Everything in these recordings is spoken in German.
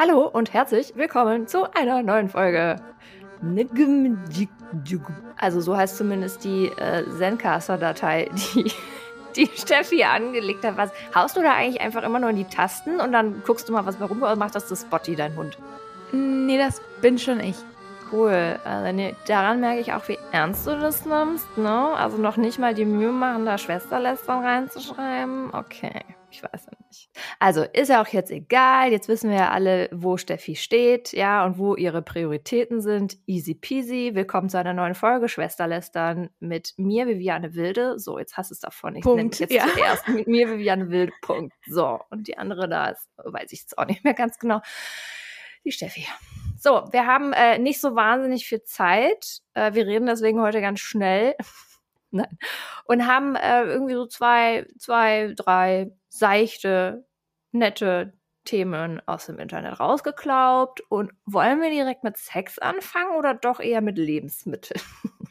Hallo und herzlich willkommen zu einer neuen Folge. Also so heißt zumindest die äh, Zencaster-Datei, die die Steffi angelegt hat. Was haust du da eigentlich einfach immer nur in die Tasten und dann guckst du mal, was bei rumkommt und macht das das Spotty, dein Hund? Nee, das bin schon ich. Cool. Also, nee, daran merke ich auch, wie ernst du das nimmst, ne? Also noch nicht mal die Mühe machen, da Schwesterlästern reinzuschreiben. Okay. Ich weiß ja nicht. Also ist ja auch jetzt egal. Jetzt wissen wir ja alle, wo Steffi steht, ja, und wo ihre Prioritäten sind. Easy peasy. Willkommen zu einer neuen Folge Schwesterlästern mit mir, Viviane Wilde. So, jetzt hast du es davon. Ich nenne jetzt ja. zuerst mit mir, Viviane Wilde. Punkt. So, und die andere da ist, weiß ich jetzt auch nicht mehr ganz genau. Die Steffi. So, wir haben äh, nicht so wahnsinnig viel Zeit. Äh, wir reden deswegen heute ganz schnell. Nein. Und haben äh, irgendwie so zwei, zwei, drei seichte, nette Themen aus dem Internet rausgeklaubt. Und wollen wir direkt mit Sex anfangen oder doch eher mit Lebensmitteln?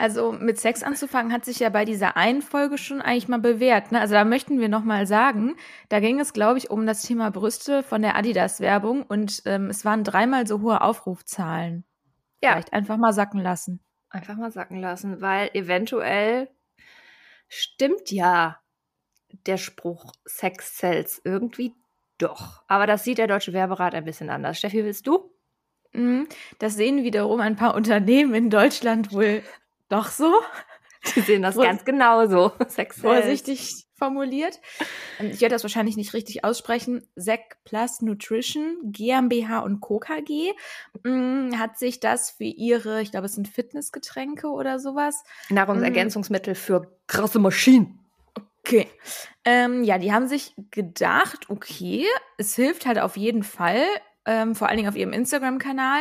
Also mit Sex anzufangen hat sich ja bei dieser einen Folge schon eigentlich mal bewährt. Ne? Also da möchten wir noch mal sagen, da ging es, glaube ich, um das Thema Brüste von der Adidas-Werbung und ähm, es waren dreimal so hohe Aufrufzahlen. Ja. Vielleicht einfach mal sacken lassen. Einfach mal sacken lassen, weil eventuell stimmt ja der Spruch Sex sells irgendwie doch. Aber das sieht der Deutsche Werberat ein bisschen anders. Steffi, willst du? Mhm. Das sehen wiederum ein paar Unternehmen in Deutschland wohl doch so. Die sehen das ganz genauso. Sex Vorsichtig formuliert. Ähm, ich werde das wahrscheinlich nicht richtig aussprechen. Sec Plus Nutrition GmbH und Co. KG mm, hat sich das für ihre, ich glaube, es sind Fitnessgetränke oder sowas. Nahrungsergänzungsmittel für krasse Maschinen. Okay. Ähm, ja, die haben sich gedacht, okay, es hilft halt auf jeden Fall, ähm, vor allen Dingen auf ihrem Instagram-Kanal.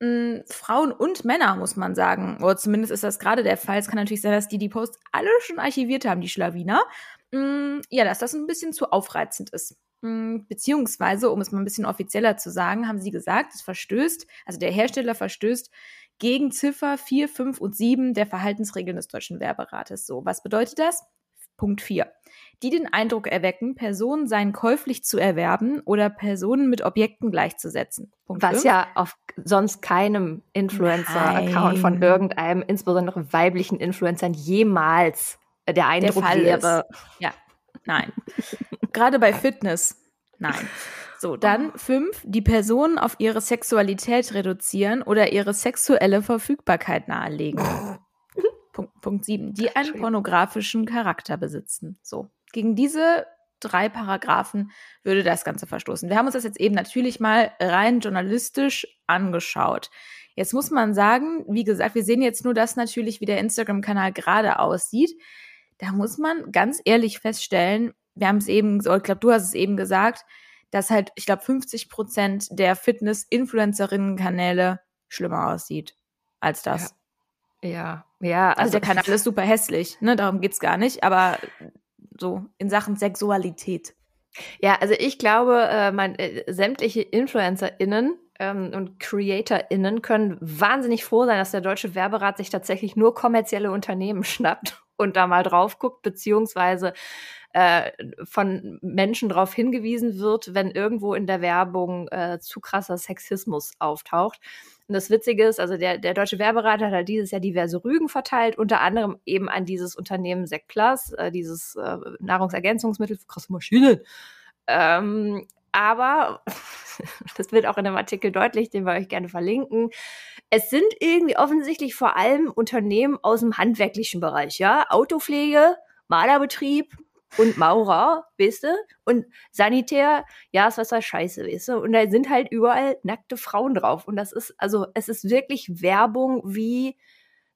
Ähm, Frauen und Männer, muss man sagen. Oder zumindest ist das gerade der Fall. Es kann natürlich sein, dass die die Posts alle schon archiviert haben, die Schlawiner. Ähm, ja, dass das ein bisschen zu aufreizend ist. Ähm, beziehungsweise, um es mal ein bisschen offizieller zu sagen, haben sie gesagt, es verstößt, also der Hersteller verstößt gegen Ziffer 4, 5 und 7 der Verhaltensregeln des Deutschen Werberates. So, was bedeutet das? Punkt 4. Die den Eindruck erwecken, Personen seien käuflich zu erwerben oder Personen mit Objekten gleichzusetzen. Punkt Was 5. ja auf sonst keinem Influencer-Account von irgendeinem, insbesondere weiblichen Influencern, jemals der Eindruck der wäre. Ist. Ja, nein. Gerade bei Fitness, nein. So, dann oh. fünf, die Personen auf ihre Sexualität reduzieren oder ihre sexuelle Verfügbarkeit nahelegen. Punkt, Punkt 7, die einen pornografischen Charakter besitzen. So, gegen diese drei Paragraphen würde das Ganze verstoßen. Wir haben uns das jetzt eben natürlich mal rein journalistisch angeschaut. Jetzt muss man sagen, wie gesagt, wir sehen jetzt nur das natürlich, wie der Instagram-Kanal gerade aussieht. Da muss man ganz ehrlich feststellen, wir haben es eben, ich glaube, du hast es eben gesagt, dass halt, ich glaube, 50 Prozent der Fitness-Influencerinnen-Kanäle schlimmer aussieht als das. Ja, ja. Also, also der Kanal ist super hässlich, ne? Darum geht's gar nicht. Aber so in Sachen Sexualität. Ja, also ich glaube, äh, mein, äh, sämtliche InfluencerInnen ähm, und CreatorInnen können wahnsinnig froh sein, dass der Deutsche Werberat sich tatsächlich nur kommerzielle Unternehmen schnappt und da mal drauf guckt, beziehungsweise äh, von Menschen darauf hingewiesen wird, wenn irgendwo in der Werbung äh, zu krasser Sexismus auftaucht. Und das Witzige ist, also der, der Deutsche Werberat hat halt dieses Jahr diverse Rügen verteilt, unter anderem eben an dieses Unternehmen Sec Plus, äh, dieses äh, Nahrungsergänzungsmittel für krasse Maschinen. Ähm, aber, das wird auch in dem Artikel deutlich, den wir euch gerne verlinken, es sind irgendwie offensichtlich vor allem Unternehmen aus dem handwerklichen Bereich, ja, Autopflege, Malerbetrieb, und Maurer, weißt du? Und Sanitär, ja, ist was da scheiße, weißt du? Und da sind halt überall nackte Frauen drauf. Und das ist, also, es ist wirklich Werbung wie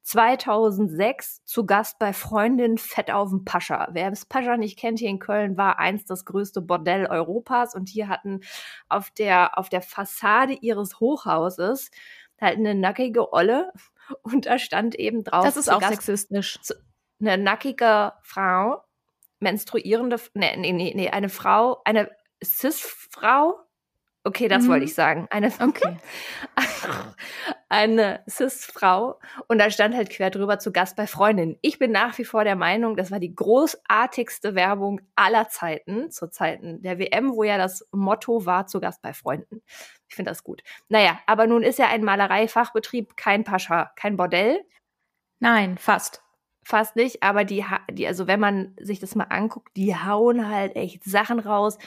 2006 zu Gast bei Freundin Fett auf dem Pascha. Wer das Pascha nicht kennt, hier in Köln war einst das größte Bordell Europas und hier hatten auf der, auf der Fassade ihres Hochhauses halt eine nackige Olle und da stand eben drauf. Das ist auch Gast, sexistisch. Eine nackige Frau menstruierende, nee, nee, nee, nee, eine Frau, eine Cis-Frau, okay, das mhm. wollte ich sagen, eine, okay. eine Cis-Frau und da stand halt quer drüber zu Gast bei Freundinnen. Ich bin nach wie vor der Meinung, das war die großartigste Werbung aller Zeiten, zu Zeiten der WM, wo ja das Motto war, zu Gast bei Freunden. Ich finde das gut. Naja, aber nun ist ja ein Malereifachbetrieb kein Pascha, kein Bordell. Nein, fast fast nicht, aber die, die, also wenn man sich das mal anguckt, die hauen halt echt Sachen raus.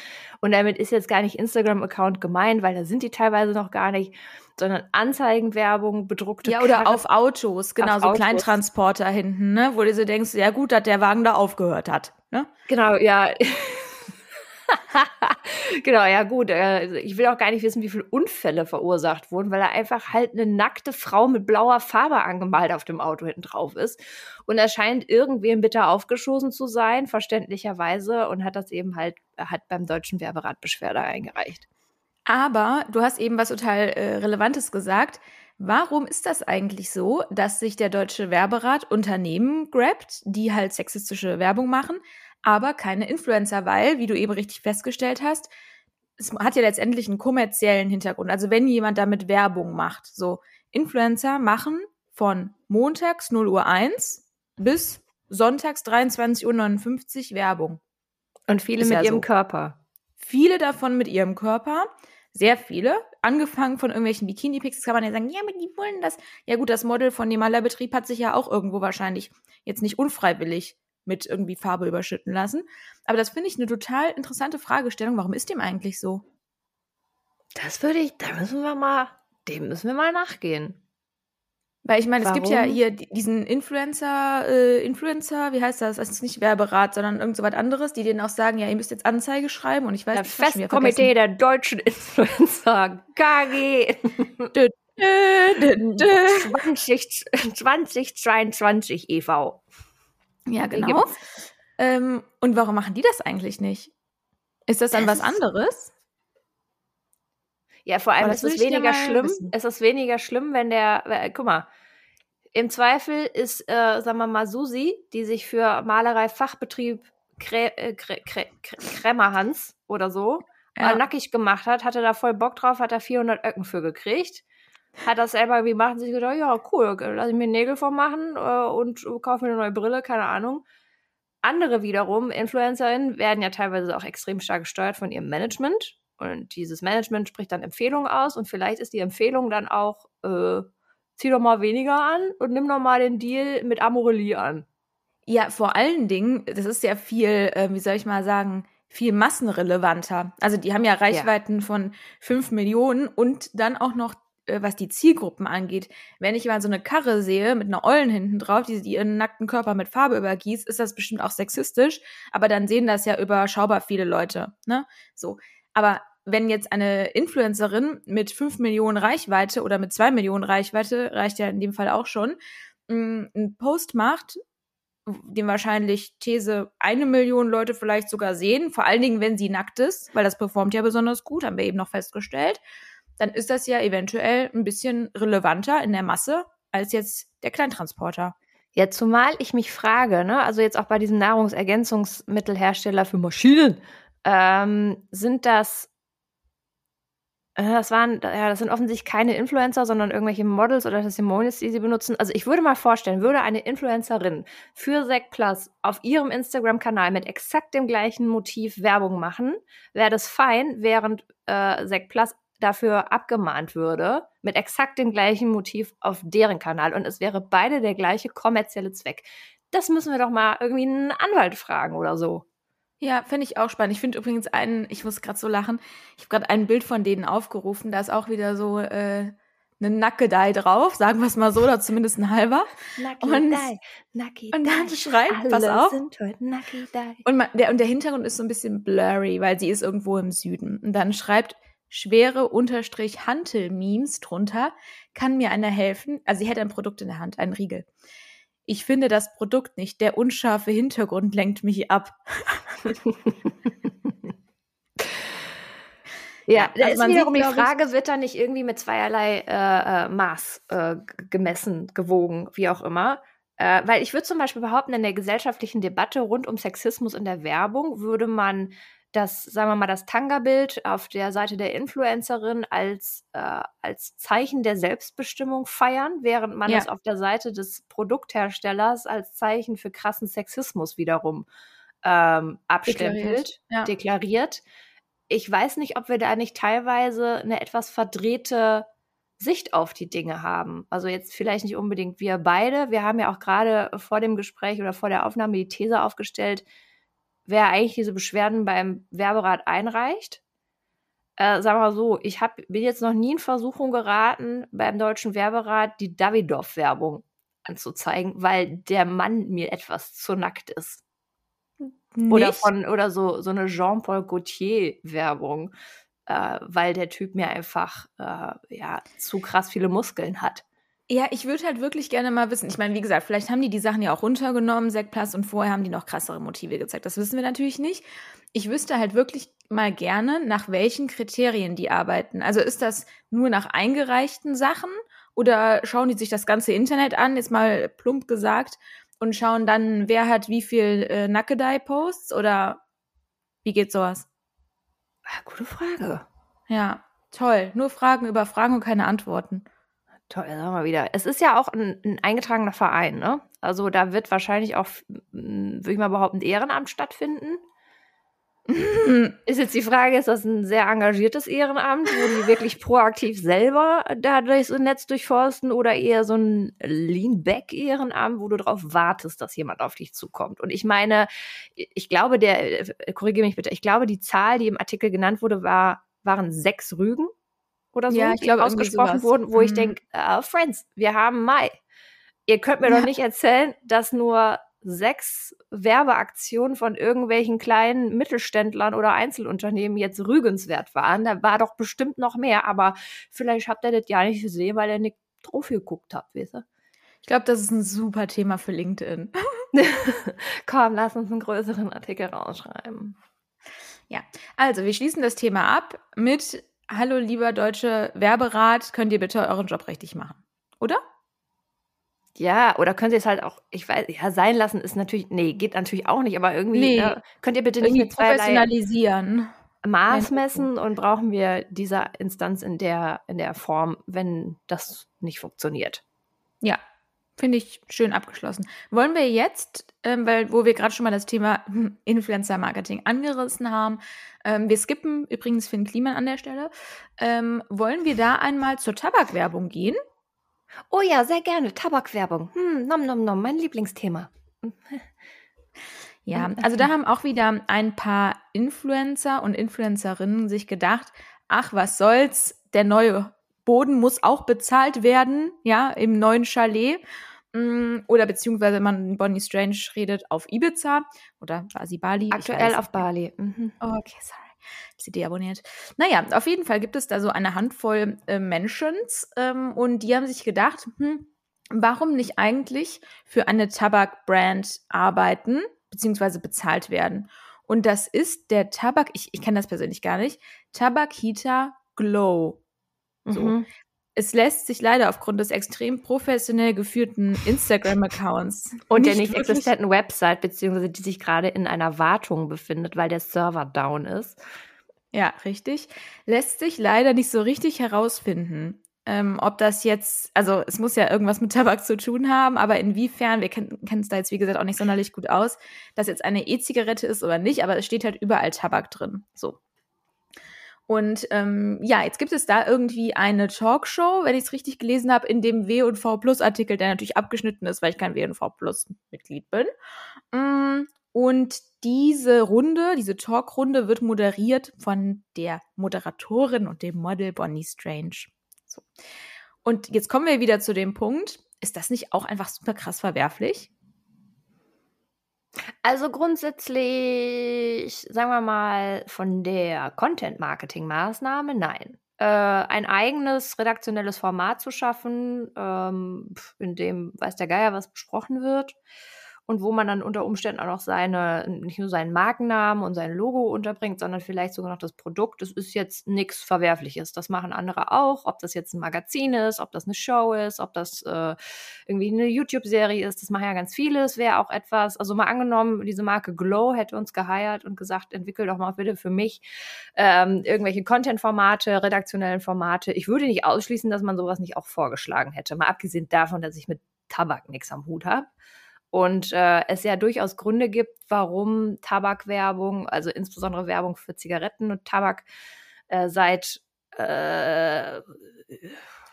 Und damit ist jetzt gar nicht Instagram-Account gemeint, weil da sind die teilweise noch gar nicht, sondern Anzeigenwerbung, bedruckte Ja, oder Karre, auf Autos, genau, so Autos. Kleintransporter hinten, ne, wo du so denkst, ja gut, dass der Wagen da aufgehört hat, ne? Genau, ja. genau, ja gut. Äh, ich will auch gar nicht wissen, wie viele Unfälle verursacht wurden, weil da einfach halt eine nackte Frau mit blauer Farbe angemalt auf dem Auto hinten drauf ist. Und er scheint irgendwem bitter aufgeschossen zu sein, verständlicherweise, und hat das eben halt, hat beim Deutschen Werberat Beschwerde eingereicht. Aber du hast eben was total äh, Relevantes gesagt. Warum ist das eigentlich so, dass sich der Deutsche Werberat Unternehmen grabt, die halt sexistische Werbung machen, aber keine Influencer, weil, wie du eben richtig festgestellt hast, es hat ja letztendlich einen kommerziellen Hintergrund. Also wenn jemand damit Werbung macht, so Influencer machen von montags 0 Uhr 1 bis sonntags 23.59 Uhr Werbung. Und viele Ist mit ja ihrem so. Körper. Viele davon mit ihrem Körper. Sehr viele. Angefangen von irgendwelchen Bikini-Pics kann man ja sagen, ja, aber die wollen das. Ja gut, das Model von dem Malerbetrieb hat sich ja auch irgendwo wahrscheinlich jetzt nicht unfreiwillig mit irgendwie Farbe überschütten lassen. Aber das finde ich eine total interessante Fragestellung. Warum ist dem eigentlich so? Das würde ich, da müssen wir mal, dem müssen wir mal nachgehen. Weil ich meine, es gibt ja hier diesen Influencer, äh, Influencer, wie heißt das? Das ist nicht Werberat, sondern irgend so was anderes, die denen auch sagen, ja, ihr müsst jetzt Anzeige schreiben und ich weiß nicht. Das Festkomitee der deutschen Influencer, KG. 20, 2022 e.V. Ja, genau. Ähm, und warum machen die das eigentlich nicht? Ist das dann das was anderes? Ja, vor allem ist es weniger schlimm. Wissen. Es ist weniger schlimm, wenn der, äh, guck mal, im Zweifel ist, äh, sagen wir mal, Susi, die sich für Malerei Fachbetrieb Krä, äh, Krä, Krä, Krämerhans oder so ja. äh, nackig gemacht hat, hatte da voll Bock drauf, hat da 400 Öcken für gekriegt. Hat das selber gemacht und sich gedacht, ja, cool, lass ich mir Nägel vormachen äh, und kaufe mir eine neue Brille, keine Ahnung. Andere wiederum, InfluencerInnen, werden ja teilweise auch extrem stark gesteuert von ihrem Management. Und dieses Management spricht dann Empfehlungen aus und vielleicht ist die Empfehlung dann auch, äh, zieh doch mal weniger an und nimm doch mal den Deal mit Amorelie an. Ja, vor allen Dingen, das ist ja viel, äh, wie soll ich mal sagen, viel massenrelevanter. Also die haben ja Reichweiten ja. von fünf Millionen und dann auch noch was die Zielgruppen angeht. Wenn ich mal so eine Karre sehe mit einer Eulen hinten drauf, die, ihren nackten Körper mit Farbe übergießt, ist das bestimmt auch sexistisch, aber dann sehen das ja überschaubar viele Leute, ne? So. Aber wenn jetzt eine Influencerin mit fünf Millionen Reichweite oder mit zwei Millionen Reichweite, reicht ja in dem Fall auch schon, mm, einen Post macht, den wahrscheinlich These eine Million Leute vielleicht sogar sehen, vor allen Dingen, wenn sie nackt ist, weil das performt ja besonders gut, haben wir eben noch festgestellt dann ist das ja eventuell ein bisschen relevanter in der Masse als jetzt der Kleintransporter. Ja, zumal ich mich frage, ne, also jetzt auch bei diesem Nahrungsergänzungsmittelhersteller für Maschinen, ähm, sind das, äh, das waren, ja, das sind offensichtlich keine Influencer, sondern irgendwelche Models oder Testimonials, die sie benutzen. Also ich würde mal vorstellen, würde eine Influencerin für Sec Plus auf ihrem Instagram-Kanal mit exakt dem gleichen Motiv Werbung machen, wäre das fein, während äh, Sec Plus dafür abgemahnt würde, mit exakt dem gleichen Motiv auf deren Kanal und es wäre beide der gleiche kommerzielle Zweck. Das müssen wir doch mal irgendwie einen Anwalt fragen oder so. Ja, finde ich auch spannend. Ich finde übrigens einen, ich muss gerade so lachen, ich habe gerade ein Bild von denen aufgerufen, da ist auch wieder so äh, eine Nackedei drauf, sagen wir es mal so, oder zumindest ein halber. Nackedei, Nackedei. Und dann schreibt, pass auf. Sind heute Nackedei. Und, man, der, und der Hintergrund ist so ein bisschen blurry, weil sie ist irgendwo im Süden. Und dann schreibt, schwere Unterstrich Hantel-Memes drunter. Kann mir einer helfen? Also sie hätte ein Produkt in der Hand, einen Riegel. Ich finde das Produkt nicht. Der unscharfe Hintergrund lenkt mich ab. ja, da also ist wiederum die Frage, wird da nicht irgendwie mit zweierlei äh, äh, Maß äh, gemessen, gewogen, wie auch immer? Äh, weil ich würde zum Beispiel behaupten, in der gesellschaftlichen Debatte rund um Sexismus in der Werbung würde man das, sagen wir mal, das Tanga-Bild auf der Seite der Influencerin als, äh, als Zeichen der Selbstbestimmung feiern, während man Ja. es auf der Seite des Produktherstellers als Zeichen für krassen Sexismus wiederum ähm, abstempelt, Deklariert, ja. deklariert. Ich weiß nicht, ob wir da nicht teilweise eine etwas verdrehte Sicht auf die Dinge haben. Also jetzt vielleicht nicht unbedingt wir beide. Wir haben ja auch gerade vor dem Gespräch oder vor der Aufnahme die These aufgestellt, wer eigentlich diese Beschwerden beim Werberat einreicht. Äh, sagen wir mal so, ich hab, bin jetzt noch nie in Versuchung geraten, beim deutschen Werberat die Davidoff-Werbung anzuzeigen, weil der Mann mir etwas zu nackt ist. Oder Nicht? von oder so so eine Jean-Paul Gaultier Werbung, äh, weil der Typ mir einfach äh, ja zu krass viele Muskeln hat. Ja, ich würde halt wirklich gerne mal wissen. Ich meine, wie gesagt, vielleicht haben die die Sachen ja auch runtergenommen, Plus, und vorher haben die noch krassere Motive gezeigt. Das wissen wir natürlich nicht. Ich wüsste halt wirklich mal gerne, nach welchen Kriterien die arbeiten. Also ist das nur nach eingereichten Sachen oder schauen die sich das ganze Internet an, jetzt mal plump gesagt, und schauen dann, wer hat wie viel äh, Nackedei-Posts oder wie geht sowas? Ah, gute Frage. Ja, toll. Nur Fragen über Fragen und keine Antworten. Toll, sagen wir mal wieder. Es ist ja auch ein, ein eingetragener Verein, ne? Also da wird wahrscheinlich auch, würde ich mal behaupten, Ehrenamt stattfinden. Ist jetzt die Frage, ist das ein sehr engagiertes Ehrenamt, wo die wirklich proaktiv selber da durchs Netz durchforsten oder eher so ein Lean-Back-Ehrenamt, wo du darauf wartest, dass jemand auf dich zukommt? Und ich meine, ich glaube, der, äh, korrigiere mich bitte, ich glaube, die Zahl, die im Artikel genannt wurde, war, waren sechs Rügen oder so, Ja, ich irgendwie ausgesprochen wurden, wo ich Mhm. denke, äh, Friends, wir haben Mai. Ihr könnt mir Ja. doch nicht erzählen, dass nur sechs Werbeaktionen von irgendwelchen kleinen Mittelständlern oder Einzelunternehmen jetzt rügenswert waren. Da war doch bestimmt noch mehr, aber vielleicht habt ihr das ja nicht gesehen, weil ihr nicht drauf geguckt habt, weißt du? Ich glaube, das ist ein super Thema für LinkedIn. Komm, lass uns einen größeren Artikel rausschreiben. Also, wir schließen das Thema ab mit Hallo, lieber deutsche Werberat, könnt ihr bitte euren Job richtig machen? Oder? Ja, oder könnt ihr es halt auch, ich weiß, ja, sein lassen ist natürlich, nee, geht natürlich auch nicht, aber irgendwie Nee. ne, könnt ihr bitte nicht mit professionalisieren. Maß messen und brauchen wir dieser Instanz in der, in der Form, wenn das nicht funktioniert. Ja, finde ich schön abgeschlossen. Wollen wir jetzt, ähm, weil wo wir gerade schon mal das Thema hm, Influencer-Marketing angerissen haben, ähm, wir skippen übrigens Finn Kliman an der Stelle, ähm, wollen wir da einmal zur Tabakwerbung gehen? Oh ja, sehr gerne. Tabakwerbung. Hm, nom nom nom, mein Lieblingsthema. Ja, also da haben auch wieder ein paar Influencer und Influencerinnen sich gedacht, ach, was soll's, der neue Boden muss auch bezahlt werden, ja, im neuen Chalet. Mm, Oder beziehungsweise, wenn man Bonnie Strange redet, auf Ibiza oder quasi Bali. Aktuell auf Bali. Mhm. Oh, okay, sorry. Sie deabonniert. Naja, auf jeden Fall gibt es da so eine Handvoll äh, Mentions ähm, und die haben sich gedacht, hm, warum nicht eigentlich für eine Tabakbrand arbeiten, beziehungsweise bezahlt werden? Und das ist der Tabak, ich, ich kenne das persönlich gar nicht, Tabakita Glow. So. Mhm. Es lässt sich leider aufgrund des extrem professionell geführten Instagram-Accounts Und der nicht existenten Website, beziehungsweise die sich gerade in einer Wartung befindet, weil der Server down ist. Ja, richtig. Lässt sich leider nicht so richtig herausfinden, ähm, ob das jetzt, also es muss ja irgendwas mit Tabak zu tun haben, aber inwiefern, wir kennen es da jetzt wie gesagt auch nicht sonderlich gut aus, dass jetzt eine E-Zigarette ist oder nicht, aber es steht halt überall Tabak drin. So. Und ähm, ja, jetzt gibt es da irgendwie eine Talkshow, wenn ich es richtig gelesen habe, in dem W&V Plus Artikel, der natürlich abgeschnitten ist, weil ich kein W&V Plus Mitglied bin. Mm, Und diese Runde, diese Talkrunde wird moderiert von der Moderatorin und dem Model Bonnie Strange. So. Und jetzt kommen wir wieder zu dem Punkt, ist das nicht auch einfach super krass verwerflich? Also grundsätzlich, sagen wir mal, von der Content-Marketing-Maßnahme, nein. Äh, ein eigenes redaktionelles Format zu schaffen, ähm, in dem weiß der Geier, was besprochen wird. Und wo man dann unter Umständen auch noch seine, nicht nur seinen Markennamen und sein Logo unterbringt, sondern vielleicht sogar noch das Produkt. Das ist jetzt nichts Verwerfliches. Das machen andere auch. Ob das jetzt ein Magazin ist, ob das eine Show ist, ob das äh, irgendwie eine YouTube-Serie ist, das machen ja ganz viele. Es wäre auch etwas, also mal angenommen, diese Marke Glow hätte uns geheiert und gesagt, entwickel doch mal bitte für mich ähm, irgendwelche Content-Formate, redaktionellen Formate. Ich würde nicht ausschließen, dass man sowas nicht auch vorgeschlagen hätte. Mal abgesehen davon, dass ich mit Tabak nichts am Hut habe. Und äh, es ja durchaus Gründe gibt, warum Tabakwerbung, also insbesondere Werbung für Zigaretten und Tabak, äh, seit äh,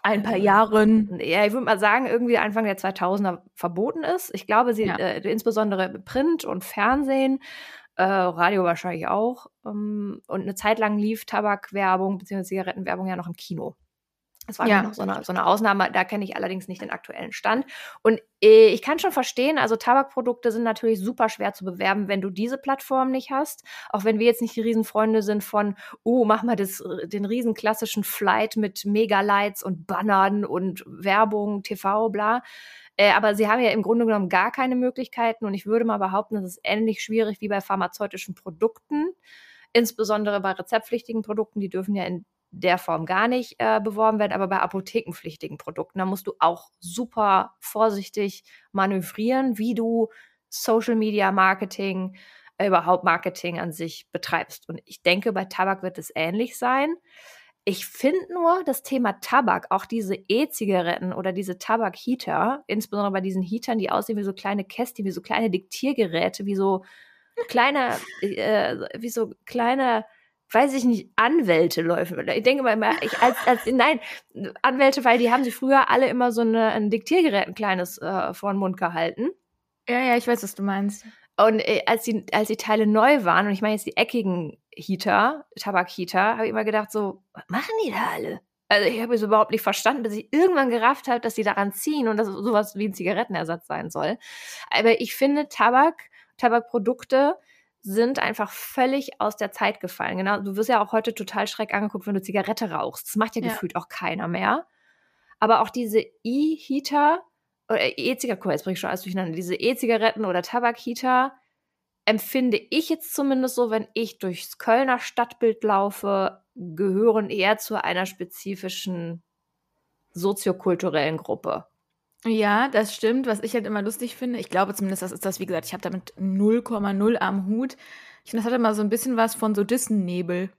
ein paar Jahren. Ja, ich würde mal sagen, irgendwie Anfang der 2000er verboten ist. Ich glaube, sie, ja. äh, insbesondere Print und Fernsehen, äh, Radio wahrscheinlich auch. Ähm, und eine Zeit lang lief Tabakwerbung bzw. Zigarettenwerbung ja noch im Kino. Das war ja. noch so eine, so eine Ausnahme, da kenne ich allerdings nicht den aktuellen Stand. Und äh, ich kann schon verstehen, also Tabakprodukte sind natürlich super schwer zu bewerben, wenn du diese Plattform nicht hast. Auch wenn wir jetzt nicht die Riesenfreunde sind von, oh, mach mal das, den riesen klassischen Flight mit Megalights und Bannern und Werbung, TV, bla. Äh, aber sie haben ja im Grunde genommen gar keine Möglichkeiten und ich würde mal behaupten, das ist ähnlich schwierig wie bei pharmazeutischen Produkten insbesondere bei rezeptpflichtigen Produkten, die dürfen ja in der Form gar nicht äh, beworben werden, aber bei apothekenpflichtigen Produkten, da musst du auch super vorsichtig manövrieren, wie du Social Media Marketing, äh, überhaupt Marketing an sich betreibst. Und ich denke, bei Tabak wird es ähnlich sein. Ich finde nur das Thema Tabak, auch diese E-Zigaretten oder diese Tabak-Heater, insbesondere bei diesen Heatern, die aussehen wie so kleine Kästchen, wie so kleine Diktiergeräte, wie so kleine, äh, wie so kleine weiß ich nicht, Anwälte laufen. Ich denke mal, immer, ich als, als nein, Anwälte, weil die haben sich früher alle immer so eine, ein Diktiergerät, ein kleines äh, vor den Mund gehalten. Ja, ja, ich weiß, was du meinst. Und äh, als, die, als die Teile neu waren, und ich meine jetzt die eckigen Heater, Tabak-Heater, habe ich immer gedacht, so, was machen die da alle? Also ich habe es überhaupt nicht verstanden, bis ich irgendwann gerafft habe, dass die daran ziehen und dass sowas wie ein Zigarettenersatz sein soll. Aber ich finde Tabak, Tabakprodukte sind einfach völlig aus der Zeit gefallen. Genau, du wirst ja auch heute total schreck angeguckt, wenn du Zigarette rauchst. Das macht ja, ja. gefühlt auch keiner mehr. Aber auch diese E-Heater, oder E-Zigaretten, jetzt bringe ich schon alles durcheinander, diese E-Zigaretten oder Tabak-Heater empfinde ich jetzt zumindest so, wenn ich durchs Kölner Stadtbild laufe, gehören eher zu einer spezifischen soziokulturellen Gruppe. Ja, das stimmt. Was ich halt immer lustig finde, ich glaube zumindest, das ist das, wie gesagt, ich habe damit 0,0 am Hut. Ich finde, das hat immer so ein bisschen was von so Dissen-Nebel.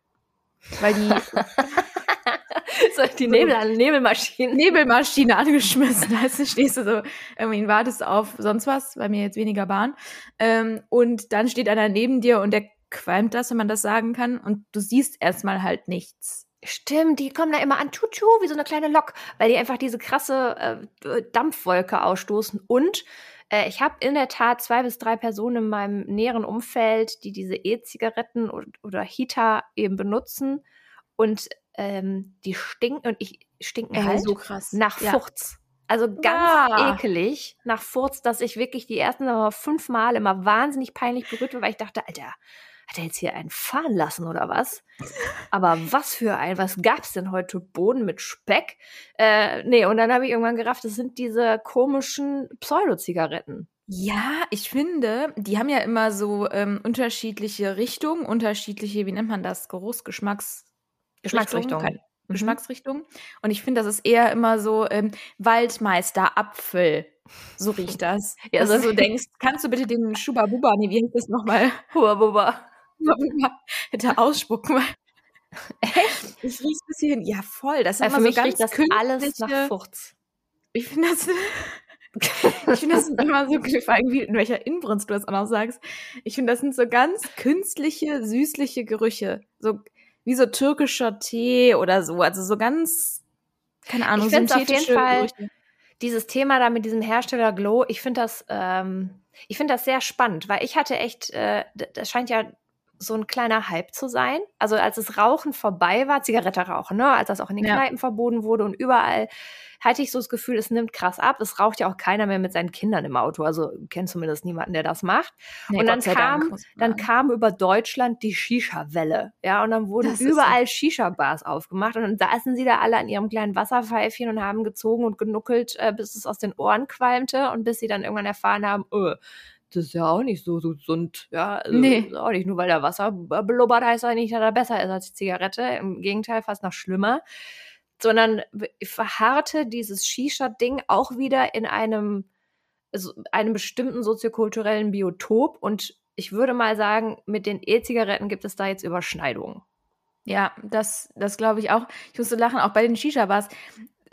Weil die. so die Nebel, Nebelmaschine. Nebelmaschine angeschmissen. Also stehst du so, irgendwie wartest auf sonst was, bei mir jetzt weniger Bahn. Ähm, und dann steht einer neben dir und der qualmt das, wenn man das sagen kann. Und du siehst erstmal halt nichts. Stimmt, die kommen da immer an, tutu, wie so eine kleine Lok, weil die einfach diese krasse äh, Dampfwolke ausstoßen. Und äh, ich habe in der Tat zwei bis drei Personen in meinem näheren Umfeld, die diese E-Zigaretten oder, Hita eben benutzen. Und ähm, die stinken, und ich stinken äh, halt so krass. nach ja. Furz. Also ganz ah. ekelig nach Furz, dass ich wirklich die ersten fünf Mal immer wahnsinnig peinlich berührt war, weil ich dachte, Alter, hat er jetzt hier einen fahren lassen oder was? Aber was für ein, was gab's denn heute? Boden mit Speck? Äh, nee, und dann habe ich irgendwann gerafft, das sind diese komischen Pseudo-Zigaretten. Ja, ich finde, die haben ja immer so ähm, unterschiedliche Richtungen, unterschiedliche, wie nennt man das? Geruchsgeschmacks Geschmacksrichtung. Mhm. Geschmacksrichtung. Und ich finde, das ist eher immer so ähm, Waldmeister, Apfel. So riecht das. ja, Dass so du denkst, kannst du bitte den Schubabuba, nee, wie heißt das nochmal? Huabuba. hätte ausspucken. Echt? Ich rieche ein bisschen, ja voll. Das ist immer für mich so ganz das alles nach Furz. Ich finde das, ich finde das immer so, vor allem wie in welcher Inbrunst du das auch noch sagst. Ich finde, das sind so ganz künstliche, süßliche Gerüche. So, wie so türkischer Tee oder so. Also so ganz, keine Ahnung, ich finde auf jeden Fall Gerüche. dieses Thema da mit diesem Hersteller Glow, ich finde das, ähm, ich finde das sehr spannend, weil ich hatte echt, äh, das scheint ja so ein kleiner Hype zu sein. Also als das Rauchen vorbei war, Zigarette rauchen, ne, als das auch in den ja. Kneipen verboten wurde und überall, hatte ich so das Gefühl, es nimmt krass ab. Es raucht ja auch keiner mehr mit seinen Kindern im Auto. Also kennt zumindest niemanden, der das macht. Nee, und dann kam, dann kam über Deutschland die Shisha-Welle. Ja, und dann wurden das überall so. Shisha-Bars aufgemacht und dann saßen sie da alle an ihrem kleinen Wasserpfeifchen und haben gezogen und genuckelt, äh, bis es aus den Ohren qualmte und bis sie dann irgendwann erfahren haben, öh, das ist ja auch nicht so, so gesund. Ja, also Nee. auch nicht nur, weil da Wasser blubbert, heißt das nicht, dass er besser ist als die Zigarette. Im Gegenteil, fast noch schlimmer. Sondern verharrte dieses Shisha-Ding auch wieder in einem, also einem bestimmten soziokulturellen Biotop. Und ich würde mal sagen, mit den E-Zigaretten gibt es da jetzt Überschneidungen. Ja, das, das glaube ich auch. Ich musste lachen, auch bei den Shisha-Bars.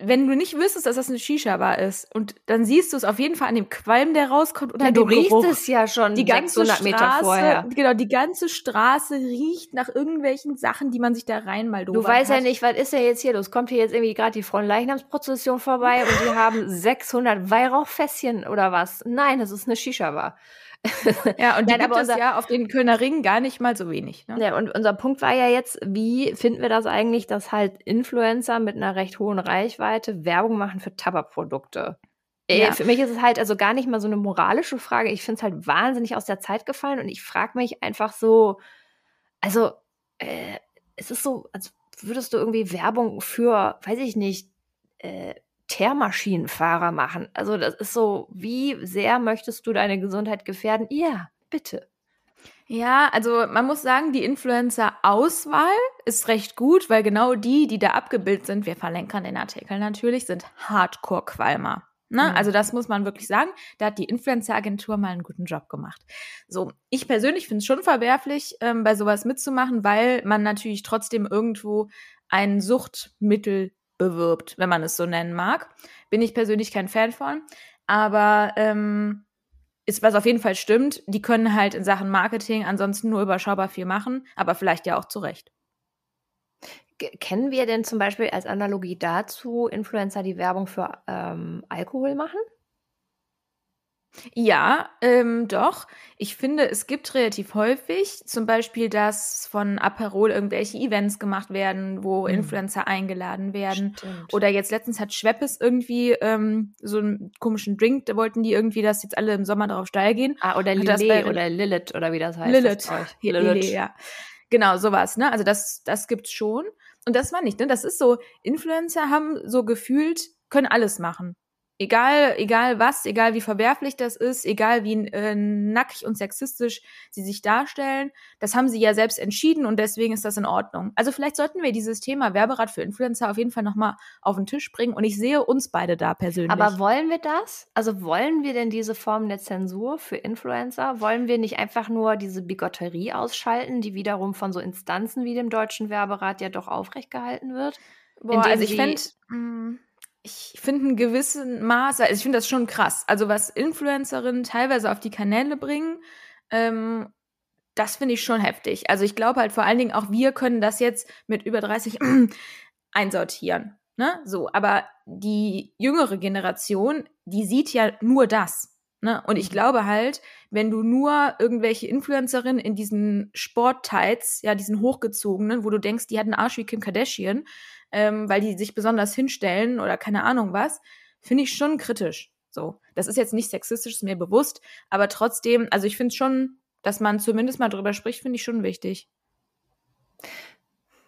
Wenn du nicht wüsstest, dass das eine Shisha-Bar ist und dann siehst du es auf jeden Fall an dem Qualm, der rauskommt oder Ja, du riechst Geruch. es ja schon die ganze 600 Meter Straße, vorher. genau, die ganze Straße riecht nach irgendwelchen Sachen, die man sich da rein mal Du weißt ja nicht, was ist denn jetzt hier los? Kommt hier jetzt irgendwie gerade die Fronleichnamsprozession vorbei und die haben 600 Weihrauchfässchen oder was? Nein, das ist eine Shisha-Bar. Ja, und die Nein, gibt aber es unser- ja auf den Kölner Ringen gar nicht mal so wenig. Ne? Ja, und unser Punkt war ja jetzt, wie finden wir das eigentlich, dass halt Influencer mit einer recht hohen Reichweite Werbung machen für Tabakprodukte? Äh, Ja. Für mich ist es halt also gar nicht mal so eine moralische Frage. Ich finde es halt wahnsinnig aus der Zeit gefallen und ich frage mich einfach so, also äh, es ist so, als würdest du irgendwie Werbung für, weiß ich nicht, äh, Teermaschinenfahrer machen. Also das ist so, wie sehr möchtest du deine Gesundheit gefährden? Ja, bitte. Ja, also man muss sagen, die Influencer-Auswahl ist recht gut, weil genau die, die da abgebildet sind, wir verlinken den Artikel natürlich, sind Hardcore-Qualmer. Ne? Mhm. Also das muss man wirklich sagen. Da hat die Influencer-Agentur mal einen guten Job gemacht. So, ich persönlich finde es schon verwerflich, ähm, bei sowas mitzumachen, weil man natürlich trotzdem irgendwo ein Suchtmittel bewirbt, wenn man es so nennen mag. Bin ich persönlich kein Fan von. Aber ähm, ist, was auf jeden Fall stimmt, die können halt in Sachen Marketing ansonsten nur überschaubar viel machen, aber vielleicht ja auch zu Recht. Kennen wir denn zum Beispiel als Analogie dazu Influencer, die Werbung für ähm, Alkohol machen? Ja, ähm, doch. Ich finde, es gibt relativ häufig zum Beispiel, dass von Aperol irgendwelche Events gemacht werden, wo Mhm. Influencer eingeladen werden. Stimmt. Oder jetzt letztens hat Schweppes irgendwie ähm, so einen komischen Drink, da wollten die irgendwie, dass jetzt alle im Sommer drauf steil gehen. ah, oder Lillet oder Lilith oder wie das heißt. Lilith. Zeug. Lilith. ja. Genau, sowas, ne? Also das, das gibt's schon. Und das war nicht, ne? Das ist so, Influencer haben so gefühlt, können alles machen. Egal, egal was, egal wie verwerflich das ist, egal wie äh, nackig und sexistisch sie sich darstellen, das haben sie ja selbst entschieden und deswegen ist das in Ordnung. Also vielleicht sollten wir dieses Thema Werberat für Influencer auf jeden Fall nochmal auf den Tisch bringen und ich sehe uns beide da persönlich. Aber wollen wir das? Also wollen wir denn diese Form der Zensur für Influencer? Wollen wir nicht einfach nur diese Bigotterie ausschalten, die wiederum von so Instanzen wie dem Deutschen Werberat ja doch aufrecht gehalten wird? Boah, also ich fände, ich finde ein gewissen Maß, also ich finde das schon krass. Also was Influencerinnen teilweise auf die Kanäle bringen, ähm, das finde ich schon heftig. Also ich glaube halt vor allen Dingen auch wir können das jetzt mit über 30 einsortieren. Ne? So, aber die jüngere Generation, die sieht ja nur das. Ne? Und ich glaube halt, wenn du nur irgendwelche Influencerinnen in diesen Sporttights, ja, diesen hochgezogenen, wo du denkst, die hat einen Arsch wie Kim Kardashian, ähm, weil die sich besonders hinstellen oder keine Ahnung was, finde ich schon kritisch. So, das ist jetzt nicht sexistisch, ist mir bewusst, aber trotzdem, also ich finde schon, dass man zumindest mal drüber spricht, finde ich schon wichtig.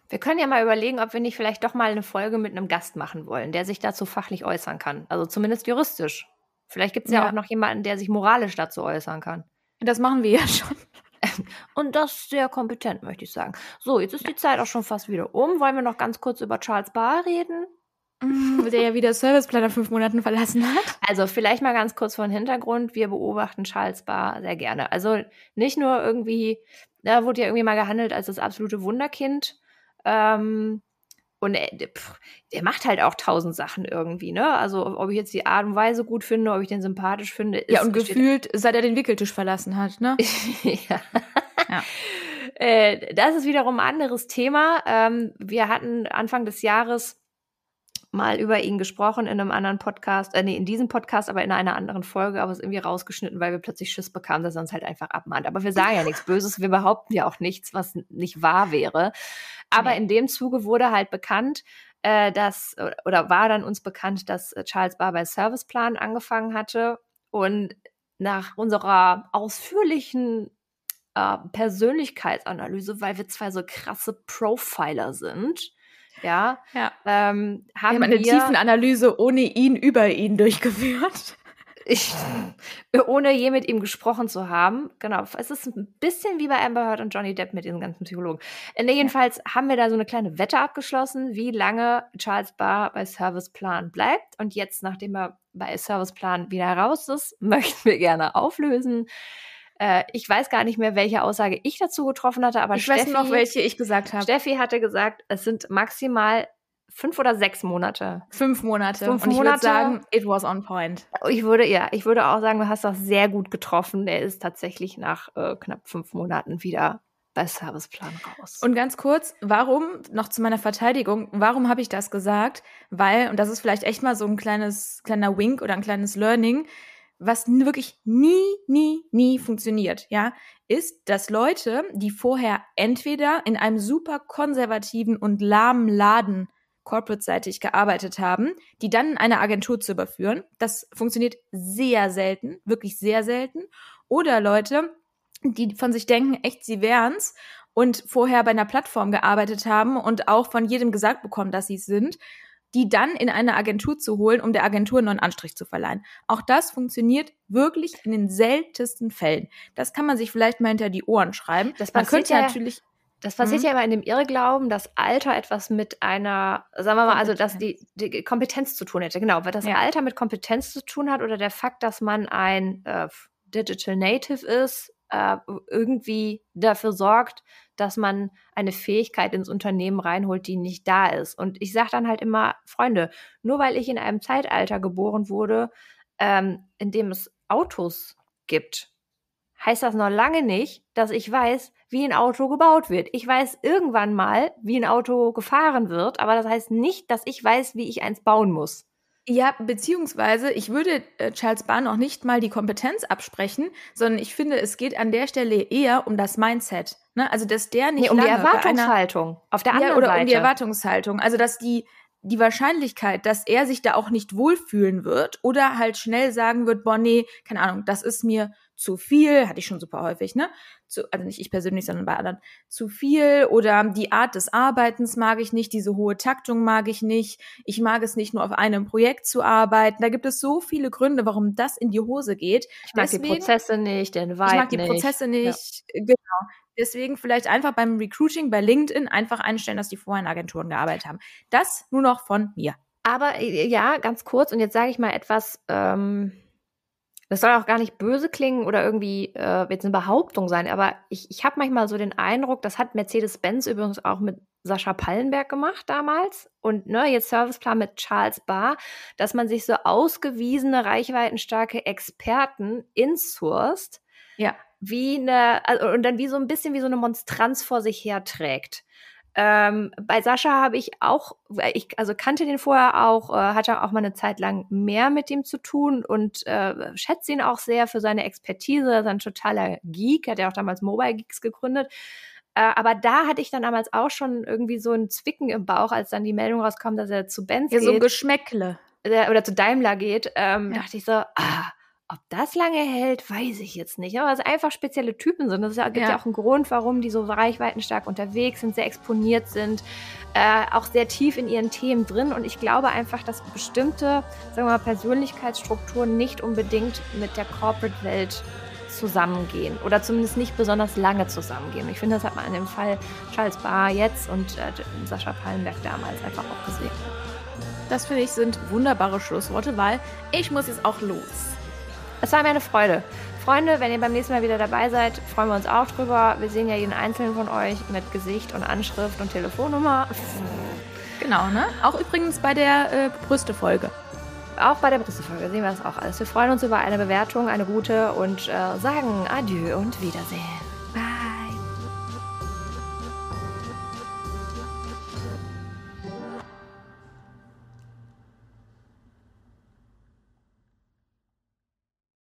Wir können ja mal überlegen, ob wir nicht vielleicht doch mal eine Folge mit einem Gast machen wollen, der sich dazu fachlich äußern kann. Also zumindest juristisch. Vielleicht gibt es ja. Ja. auch noch jemanden, der sich moralisch dazu äußern kann. Das machen wir ja schon. Und das ist sehr kompetent, möchte ich sagen. So, jetzt ist die Zeit auch schon fast wieder um. Wollen wir noch ganz kurz über Charles Barr reden? der ja wieder Serviceplan nach fünf Monaten verlassen hat. Also vielleicht mal ganz kurz von Hintergrund. Wir beobachten Charles Barr sehr gerne. Also nicht nur irgendwie, da wurde ja irgendwie mal gehandelt als das absolute Wunderkind. Ähm, und er, der, pff, der macht halt auch tausend Sachen irgendwie, ne? Also ob ich jetzt die Art und Weise gut finde, ob ich den sympathisch finde, ist Ja, und gefühlt, seit er den Wickeltisch verlassen hat, ne? ja. Ja. Äh, das ist wiederum ein anderes Thema. Ähm, wir hatten Anfang des Jahres mal über ihn gesprochen in einem anderen Podcast, äh, nee, in diesem Podcast, aber in einer anderen Folge, aber es ist irgendwie rausgeschnitten, weil wir plötzlich Schiss bekamen, dass er uns halt einfach abmahnt. Aber wir sagen ja nichts Böses, wir behaupten ja auch nichts, was nicht wahr wäre. Aber Nee. in dem Zuge wurde halt bekannt, äh, dass, oder war dann uns bekannt, dass äh, Charles Barr bei Serviceplan angefangen hatte und nach unserer ausführlichen äh, Persönlichkeitsanalyse, weil wir zwei so krasse Profiler sind, ja, Ja. ähm, Wir haben haben eine Tiefenanalyse ohne ihn über ihn durchgeführt. ich, ohne je mit ihm gesprochen zu haben. Genau, es ist ein bisschen wie bei Amber Heard und Johnny Depp mit diesen ganzen Psychologen. Äh, jedenfalls ja. haben wir da so eine kleine Wette abgeschlossen, wie lange Charles Barr bei Serviceplan bleibt. Und jetzt, nachdem er bei Serviceplan wieder raus ist, möchten wir gerne auflösen. Äh, ich weiß gar nicht mehr, welche Aussage ich dazu getroffen hatte, aber ich Steffi, weiß noch, welche ich gesagt habe. Steffi hatte gesagt, es sind maximal fünf oder sechs Monate. Fünf Monate. Fünf Und ich würde sagen, it was on point. Ich würde, ja, ich würde auch sagen, du hast das sehr gut getroffen. Der ist tatsächlich nach äh, knapp fünf Monaten wieder bei Serviceplan raus. Und ganz kurz, warum, noch zu meiner Verteidigung, warum habe ich das gesagt? Weil, und das ist vielleicht echt mal so ein kleines, kleiner Wink oder ein kleines Learning, was wirklich nie, nie, nie funktioniert, ja, ist, dass Leute, die vorher entweder in einem super konservativen und lahmen Laden corporate-seitig gearbeitet haben, die dann in eine Agentur zu überführen, das funktioniert sehr selten, wirklich sehr selten, oder Leute, die von sich denken, echt, sie wären's und vorher bei einer Plattform gearbeitet haben und auch von jedem gesagt bekommen, dass sie es sind die dann in eine Agentur zu holen, um der Agentur einen neuen Anstrich zu verleihen. Auch das funktioniert wirklich in den seltensten Fällen. Das kann man sich vielleicht mal hinter die Ohren schreiben. Das man könnte ja natürlich das passiert mhm. ja immer in dem Irrglauben, dass Alter etwas mit einer, sagen wir mal, also dass die, die Kompetenz zu tun hätte. Genau, weil das ja. Alter mit Kompetenz zu tun hat oder der Fakt, dass man ein äh, Digital Native ist, äh, irgendwie dafür sorgt, dass man eine Fähigkeit ins Unternehmen reinholt, die nicht da ist. Und ich sage dann halt immer, Freunde, nur weil ich in einem Zeitalter geboren wurde, ähm, in dem es Autos gibt, heißt das noch lange nicht, dass ich weiß, wie ein Auto gebaut wird. Ich weiß irgendwann mal, wie ein Auto gefahren wird, aber das heißt nicht, dass ich weiß, wie ich eins bauen muss. Ja, beziehungsweise ich würde äh, Charles Bahn auch nicht mal die Kompetenz absprechen, sondern ich finde, es geht an der Stelle eher um das Mindset. Ne? Also, dass der nicht. Nee, um die Erwartungshaltung. Einer, auf der anderen ja, oder Seite. um die Erwartungshaltung. Also, dass die, die Wahrscheinlichkeit, dass er sich da auch nicht wohlfühlen wird oder halt schnell sagen wird, boah, nee, keine Ahnung, das ist mir zu viel, hatte ich schon super häufig, ne? Zu, also nicht ich persönlich, sondern bei anderen, zu viel oder die Art des Arbeitens mag ich nicht, diese hohe Taktung mag ich nicht, ich mag es nicht nur auf einem Projekt zu arbeiten. Da gibt es so viele Gründe, warum das in die Hose geht. Ich mag Deswegen, die Prozesse nicht, den Vibe Ich mag die nicht. Prozesse nicht, ja. genau. Deswegen vielleicht einfach beim Recruiting bei LinkedIn einfach einstellen, dass die vorher in Agenturen gearbeitet haben. Das nur noch von mir. Aber äh, ja, ganz kurz, und jetzt sage ich mal etwas, ähm, das soll auch gar nicht böse klingen oder irgendwie äh, jetzt eine Behauptung sein, aber ich, ich habe manchmal so den Eindruck, das hat Mercedes-Benz übrigens auch mit Sascha Pallenberg gemacht damals und ne, jetzt Serviceplan mit Charles Barr, dass man sich so ausgewiesene, reichweitenstarke Experten insourced, ja. wie eine, also, und dann wie so ein bisschen wie so eine Monstranz vor sich herträgt. Ähm, bei Sascha habe ich auch, ich also kannte den vorher auch, äh, hatte auch mal eine Zeit lang mehr mit ihm zu tun und äh, schätze ihn auch sehr für seine Expertise. Er ist ein totaler Geek, hat ja auch damals Mobile Geeks gegründet. Äh, aber da hatte ich dann damals auch schon irgendwie so ein Zwicken im Bauch, als dann die Meldung rauskam, dass er zu Benz ja, geht. so ein Geschmäckle. Oder zu Daimler geht. Ähm, ja. Dachte ich so, ah, ob das lange hält, weiß ich jetzt nicht. Aber es einfach spezielle Typen sind. Das gibt ja. ja auch einen Grund, warum die so reichweitenstark unterwegs sind, sehr exponiert sind, äh, auch sehr tief in ihren Themen drin. Und ich glaube einfach, dass bestimmte, sagen wir mal, Persönlichkeitsstrukturen nicht unbedingt mit der Corporate-Welt zusammengehen oder zumindest nicht besonders lange zusammengehen. Ich finde, das hat man in dem Fall Charles Barr jetzt und äh, Sascha Pallenberg damals einfach auch gesehen. Das finde ich sind wunderbare Schlussworte, weil ich muss jetzt auch los. Es war mir eine Freude. Freunde, wenn ihr beim nächsten Mal wieder dabei seid, freuen wir uns auch drüber. Wir sehen ja jeden einzelnen von euch mit Gesicht und Anschrift und Telefonnummer. Genau, ne? Auch übrigens bei der äh, Brüste-Folge. Auch bei der Brüste-Folge sehen wir das auch alles. Wir freuen uns über eine Bewertung, eine gute und äh, sagen Adieu und Wiedersehen.